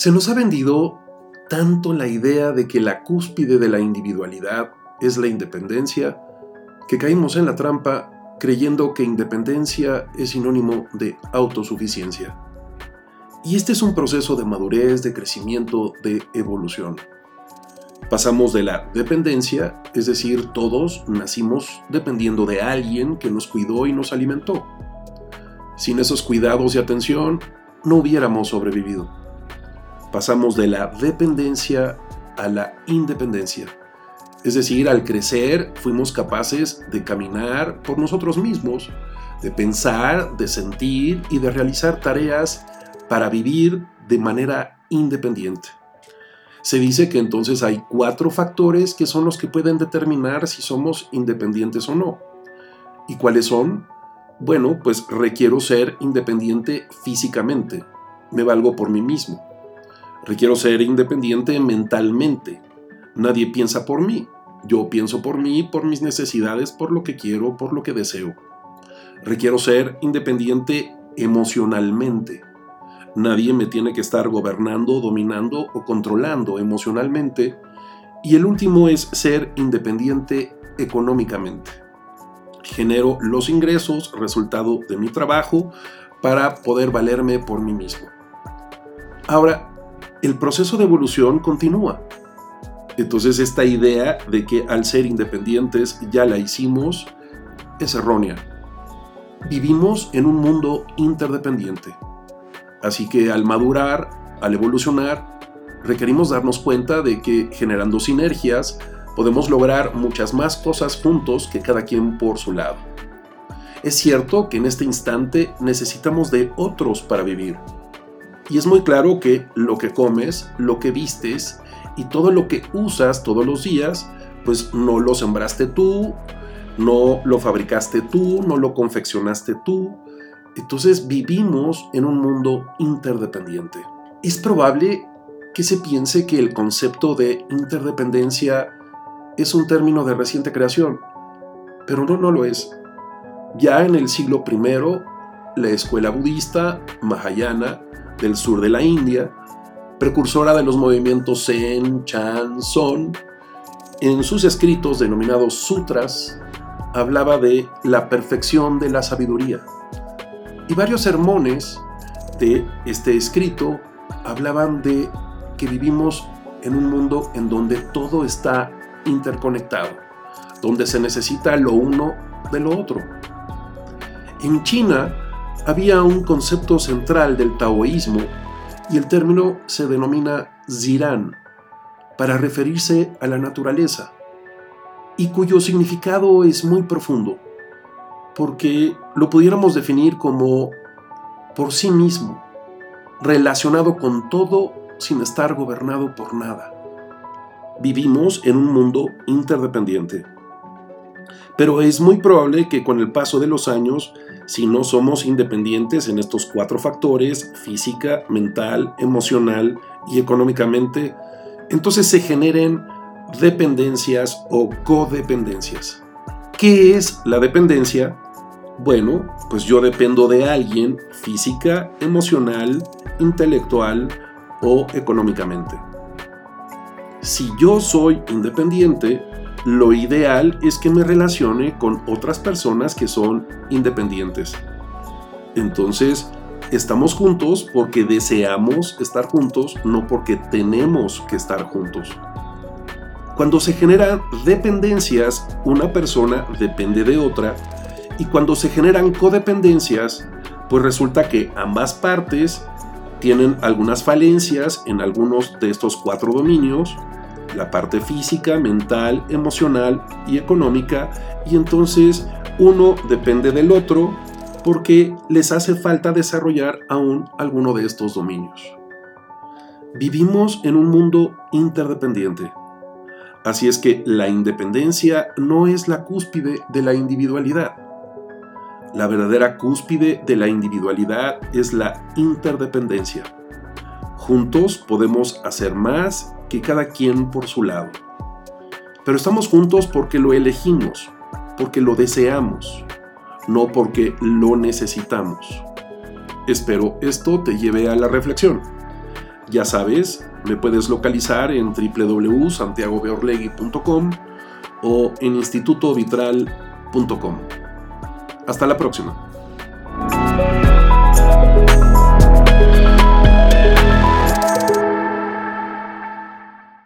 Se nos ha vendido tanto la idea de que la cúspide de la individualidad es la independencia, que caímos en la trampa creyendo que independencia es sinónimo de autosuficiencia. Y este es un proceso de madurez, de crecimiento, de evolución. Pasamos de la dependencia, es decir, todos nacimos dependiendo de alguien que nos cuidó y nos alimentó. Sin esos cuidados y atención, no hubiéramos sobrevivido. Pasamos de la dependencia a la independencia. Es decir, al crecer fuimos capaces de caminar por nosotros mismos, de pensar, de sentir y de realizar tareas para vivir de manera independiente. Se dice que entonces hay cuatro factores que son los que pueden determinar si somos independientes o no. ¿Y cuáles son? Bueno, pues requiero ser independiente físicamente. Me valgo por mí mismo. Requiero ser independiente mentalmente. Nadie piensa por mí. Yo pienso por mí, por mis necesidades, por lo que quiero, por lo que deseo. Requiero ser independiente emocionalmente. Nadie me tiene que estar gobernando, dominando o controlando emocionalmente. Y el último es ser independiente económicamente. Genero los ingresos, resultado de mi trabajo, para poder valerme por mí mismo. Ahora, el proceso de evolución continúa. Entonces esta idea de que al ser independientes ya la hicimos es errónea. Vivimos en un mundo interdependiente. Así que al madurar, al evolucionar, requerimos darnos cuenta de que generando sinergias podemos lograr muchas más cosas juntos que cada quien por su lado. Es cierto que en este instante necesitamos de otros para vivir. Y es muy claro que lo que comes, lo que vistes y todo lo que usas todos los días, pues no lo sembraste tú, no lo fabricaste tú, no lo confeccionaste tú, entonces vivimos en un mundo interdependiente. Es probable que se piense que el concepto de interdependencia es un término de reciente creación, pero no, no lo es. Ya en el siglo I, la escuela budista Mahayana del sur de la India, precursora de los movimientos Zen, Chan, Son, en sus escritos denominados sutras, hablaba de la perfección de la sabiduría y varios sermones de este escrito hablaban de que vivimos en un mundo en donde todo está interconectado, donde se necesita lo uno de lo otro. En China había un concepto central del taoísmo y el término se denomina Ziran para referirse a la naturaleza y cuyo significado es muy profundo porque lo pudiéramos definir como por sí mismo, relacionado con todo sin estar gobernado por nada. Vivimos en un mundo interdependiente. Pero es muy probable que con el paso de los años, si no somos independientes en estos cuatro factores, física, mental, emocional y económicamente, entonces se generen dependencias o codependencias. ¿Qué es la dependencia? Bueno, pues yo dependo de alguien física, emocional, intelectual o económicamente. Si yo soy independiente, lo ideal es que me relacione con otras personas que son independientes. Entonces, estamos juntos porque deseamos estar juntos, no porque tenemos que estar juntos. Cuando se generan dependencias, una persona depende de otra y cuando se generan codependencias, pues resulta que ambas partes tienen algunas falencias en algunos de estos cuatro dominios, la parte física, mental, emocional y económica, y entonces uno depende del otro porque les hace falta desarrollar aún alguno de estos dominios. Vivimos en un mundo interdependiente. Así es que la independencia no es la cúspide de la individualidad. La verdadera cúspide de la individualidad es la interdependencia. Juntos podemos hacer más que cada quien por su lado. Pero estamos juntos porque lo elegimos, porque lo deseamos, no porque lo necesitamos. Espero esto te lleve a la reflexión. Ya sabes, me puedes localizar en www.santiagobeorlegui.com o en institutovitral.com. Hasta la próxima.